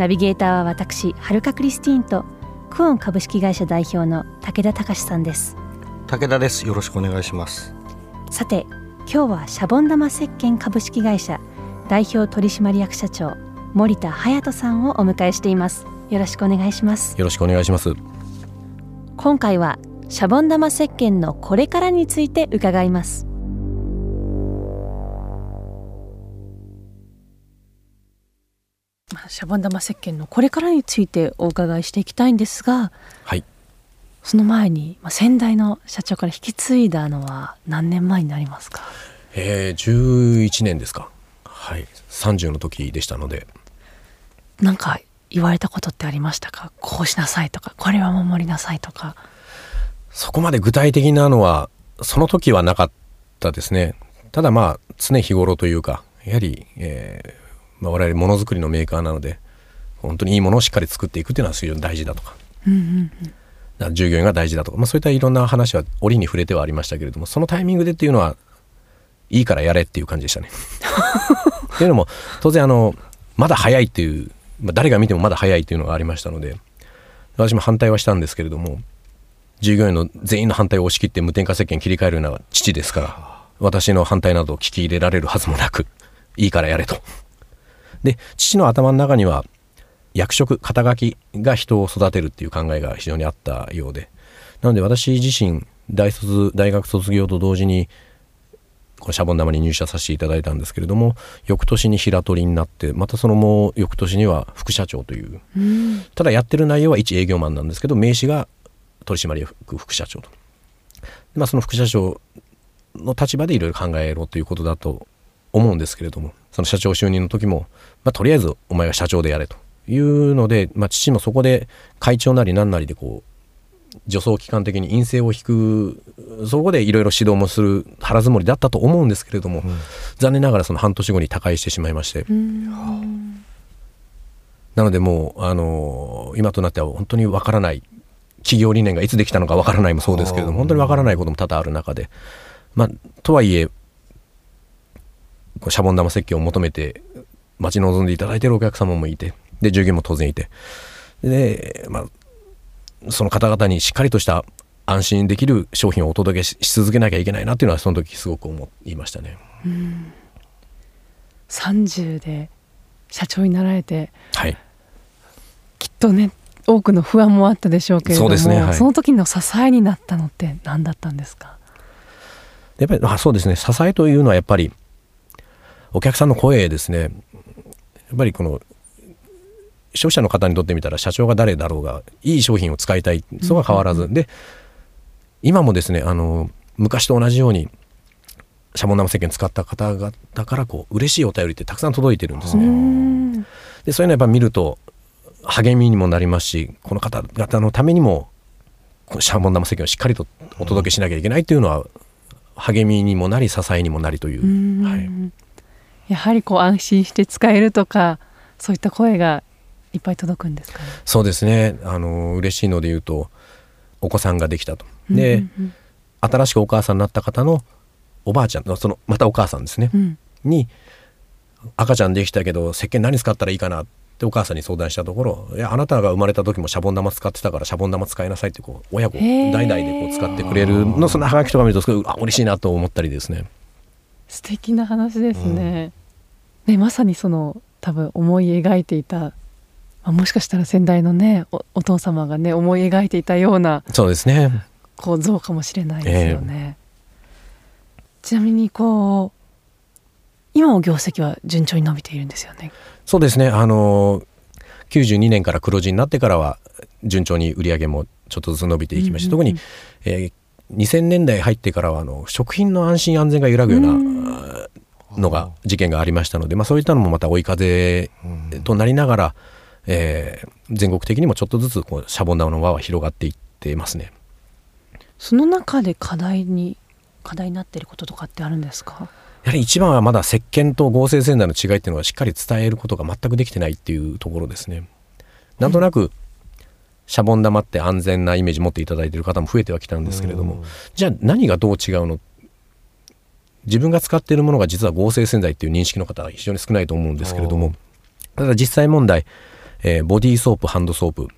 ナビゲーターは私はるかクリスティーンとクオン株式会社代表の武田隆さんです。武田です。よろしくお願いします。さて今日はシャボン玉石鹸株式会社代表取締役社長森田隼人さんをお迎えしています。よろしくお願いします。よろしくお願いします。今回はシャボン玉石鹸のこれからについて伺いますシャボン玉石鹸のこれからについてお伺いしていきたいんですがはい。その前に、まあ、先代の社長から引き継いだのは何年前になりますか？えー、11年ですか。はい。30の時でしたので。なんか言われたことってありましたか？こうしなさいとかこれは守りなさいとか。そこまで具体的なのはその時はなかったですね。ただまあ常日頃というかやはり、えーまあ、我々ものづくりのメーカーなので本当にいいものをしっかり作っていくっていうのは非常に大事だとか,、従業員が大事だとか、まあ、そういったいろんな話は折に触れてはありましたけれどもそのタイミングでっていうのはいいからやれっていう感じでしたね。っていうのも当然あのまだ早いっていう、まあ、誰が見てもまだ早いっていうのがありましたので私も反対はしたんですけれども従業員の全員の反対を押し切って無添加石鹸切り替えるような父ですから私の反対などを聞き入れられるはずもなくいいからやれと。で父の頭の中には役職肩書きが人を育てるっていう考えが非常にあったようで。なので私自身大卒大学卒業と同時にこのシャボン玉に入社させていただいたんですけれども翌年に平取りになってまたそのもう翌年には副社長という、うん。ただやってる内容は一営業マンなんですけど名刺が取締役副社長と、まあ、その副社長の立場でいろいろ考えろということだと思うんですけれどもその社長就任の時も、まあ、とりあえずお前は社長でやれというので、まあ、父もそこで会長なり何なりでこう助走期間的に陰性を引くそこでいろいろ指導もする腹積もりだったと思うんですけれども、残念ながらその半年後に他界してしまいまして、うん。なのでもう、あの今となっては本当にわからない企業理念がいつできたのかわからないもそうですけれども本当にわからないことも多々ある中で、まあ、とはいえシャボン玉石鹸を求めて待ち望んでいただいているお客様もいてで従業員も当然いて。で、まあ、その方々にしっかりとした安心できる商品をお届けしし続けなきゃいけないなっていうのはその時すごく思いましたね。30で社長になられてはい。きっとね多くの不安もあったでしょうけれどもそうですねはい。その時の支えになったのって何だったんですか？やっぱりあそうですね。支えというのはやっぱりお客さんの声ですね。やっぱりこの消費者の方にとってみたら社長が誰だろうがいい商品を使いたい。そこは変わらず、で今もですねあの昔と同じようにシャボン玉石鹸使った方々からこう嬉しいお便りってたくさん届いてるんですうね。ん。でそういうのやっぱ見ると励みにもなりますしこの方々のためにもシャボン玉石鹸をしっかりとお届けしなきゃいけないというのは励みにもなり支えにもなりという、うん。はい、やはりこう安心して使えるとかそういった声がいっぱい届くんですかね？そうですねあの嬉しいので言うとお子さんができたとで、うんうん新しくお母さんになった方のおばあちゃんのそのまたお母さんですね、うんに赤ちゃんできたけど石鹸何使ったらいいかなってお母さんに相談したところ「いやあなたが生まれた時もシャボン玉使ってたからシャボン玉使いなさい」ってこう親子代々でこう使ってくれるのそのハガキとか見るとすごいあ嬉しいなと思ったりですね。素敵な話ですね。ねまさにその多分思い描いていた、まあ、もしかしたら先代のねおお父様がね思い描いていたようなそうですね。こう像かもしれないですよね。ちなみにこう今も業績は順調に伸びているんですよね。そうですね。あの92年から黒字になってからは順調に売り上げもちょっとずつ伸びていきまして、うんうんうん。特に、えー2000年代入ってからはあの食品の安心安全が揺らぐような、のが事件がありましたので、まあ、そういったのもまた追い風となりながらえー全国的にもちょっとずつこうシャボン玉の輪は広がっていってますね。その中で課題に課題になっていることとかってあるんですか？やはり一番はまだ石鹸と合成洗剤の違いっていうのはしっかり伝えることが全くできてないっていうところですね。なんとなくシャボン玉って安全なイメージ持っていただいている方も増えてはきたんですけれども、じゃあ何がどう違うの自分が使っているものが実は合成洗剤っていう認識の方が非常に少ないと思うんですけれどもただ実際問題、えーボディーソープハンドソープ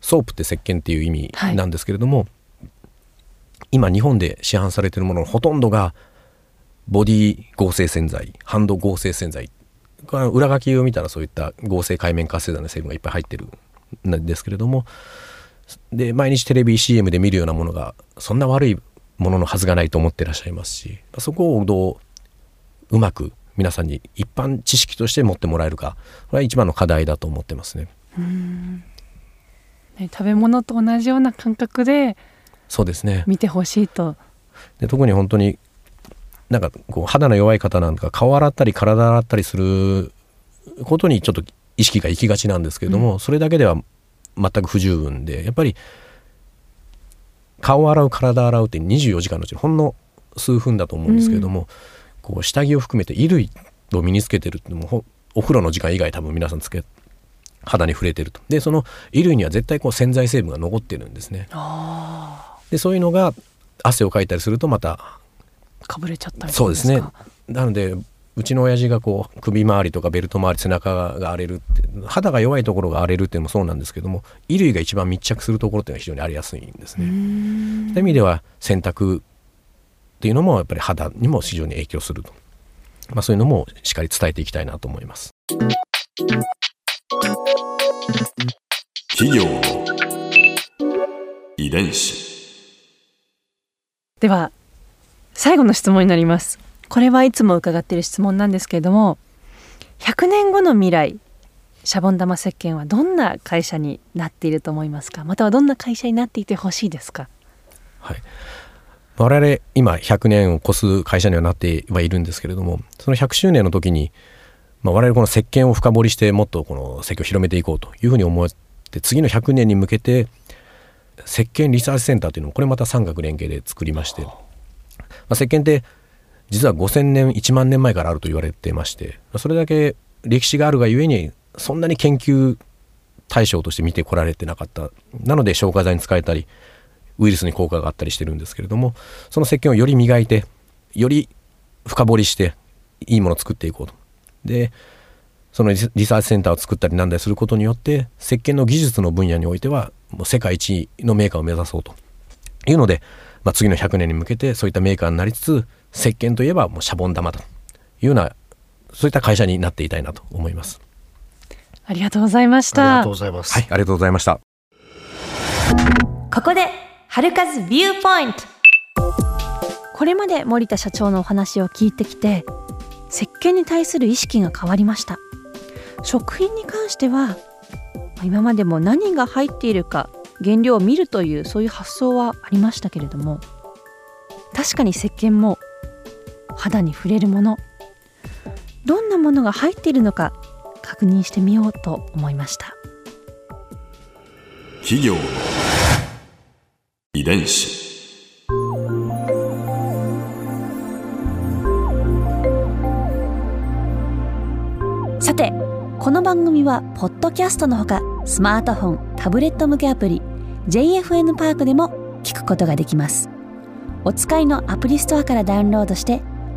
ソープって石鹸っていう意味なんですけれども、今日本で市販されているもののほとんどがボディ合成洗剤ハンド合成洗剤裏書きを見たらそういった合成界面活性剤の成分がいっぱい入ってるんですけれどもで毎日テレビ CM で見るようなものがそんな悪いもののはずがないと思ってらっしゃいますしそこをどううまく皆さんに一般知識として持ってもらえるかこれは一番の課題だと思ってますね。ね食べ物と同じような感覚でそうですね。見てほしいと。で特に本当になんかこう肌の弱い方なんか顔洗ったり体洗ったりすることにちょっと意識が行きがちなんですけれども、それだけでは全く不十分でやっぱり顔洗う体洗うって24時間のうちほんの数分だと思うんですけれども、こう下着を含めて衣類を身につけてるってもほお風呂の時間以外多分皆さんつけ肌に触れてると。でその衣類には絶対こう洗剤成分が残ってるんですね。でそういうのが汗をかいたりするとまたかぶれちゃったりそうですね。かなのでうちの親父がこう首周りとかベルト周り背中が荒れるって肌が弱いところが荒れるっていうのもそうなんですけども衣類が一番密着するところっていうのは非常にありやすいんですね。そういう意味では洗濯っていうのもやっぱり肌にも非常に影響すると、まあ、そういうのもしっかり伝えていきたいなと思います。企業の遺伝子では最後の質問になりますこれはいつも伺っている質問なんですけれども100年後の未来シャボン玉石鹸はどんな会社になっていると思いますか？またはどんな会社になっていてほしいですか？はい、我々今100年を超す会社にはなってはいるんですけれどもその100周年の時に、まあ、我々この石鹸を深掘りしてもっとこの石鹸を広めていこうというふうに思って次の100年に向けて石鹸リサーチセンターというのもこれまた産学連携で作りまして、まあ、石鹸って実は5000年1万年前からあると言われてましてそれだけ歴史があるがゆえにそんなに研究対象として見てこられてなかった。なので消化剤に使えたりウイルスに効果があったりしてるんですけれどもその石鹸をより磨いてより深掘りしていいものを作っていこうと。でそのリサーチセンターを作ったりなんだりすることによって石鹸の技術の分野においてはもう世界一のメーカーを目指そうというので、まあ、次の100年に向けてそういったメーカーになりつつ石鹸といえばもうシャボン玉というようなそういった会社になっていたいなと思います。ありがとうございましたありがとうございます。はい、ありがとうございました。ここで春風ビューポイントこれまで森田社長のお話を聞いてきて石鹸に対する意識が変わりました食品に関しては今までも何が入っているか原料を見るというそういう発想はありましたけれども確かに石鹸も肌に触れるもの。どんなものが入っているのか確認してみようと思いました。企業の遺伝子。さてこの番組はポッドキャストのほかスマートフォンタブレット向けアプリ JFN パークでも聞くことができます。お使いのアプリストアからダウンロードして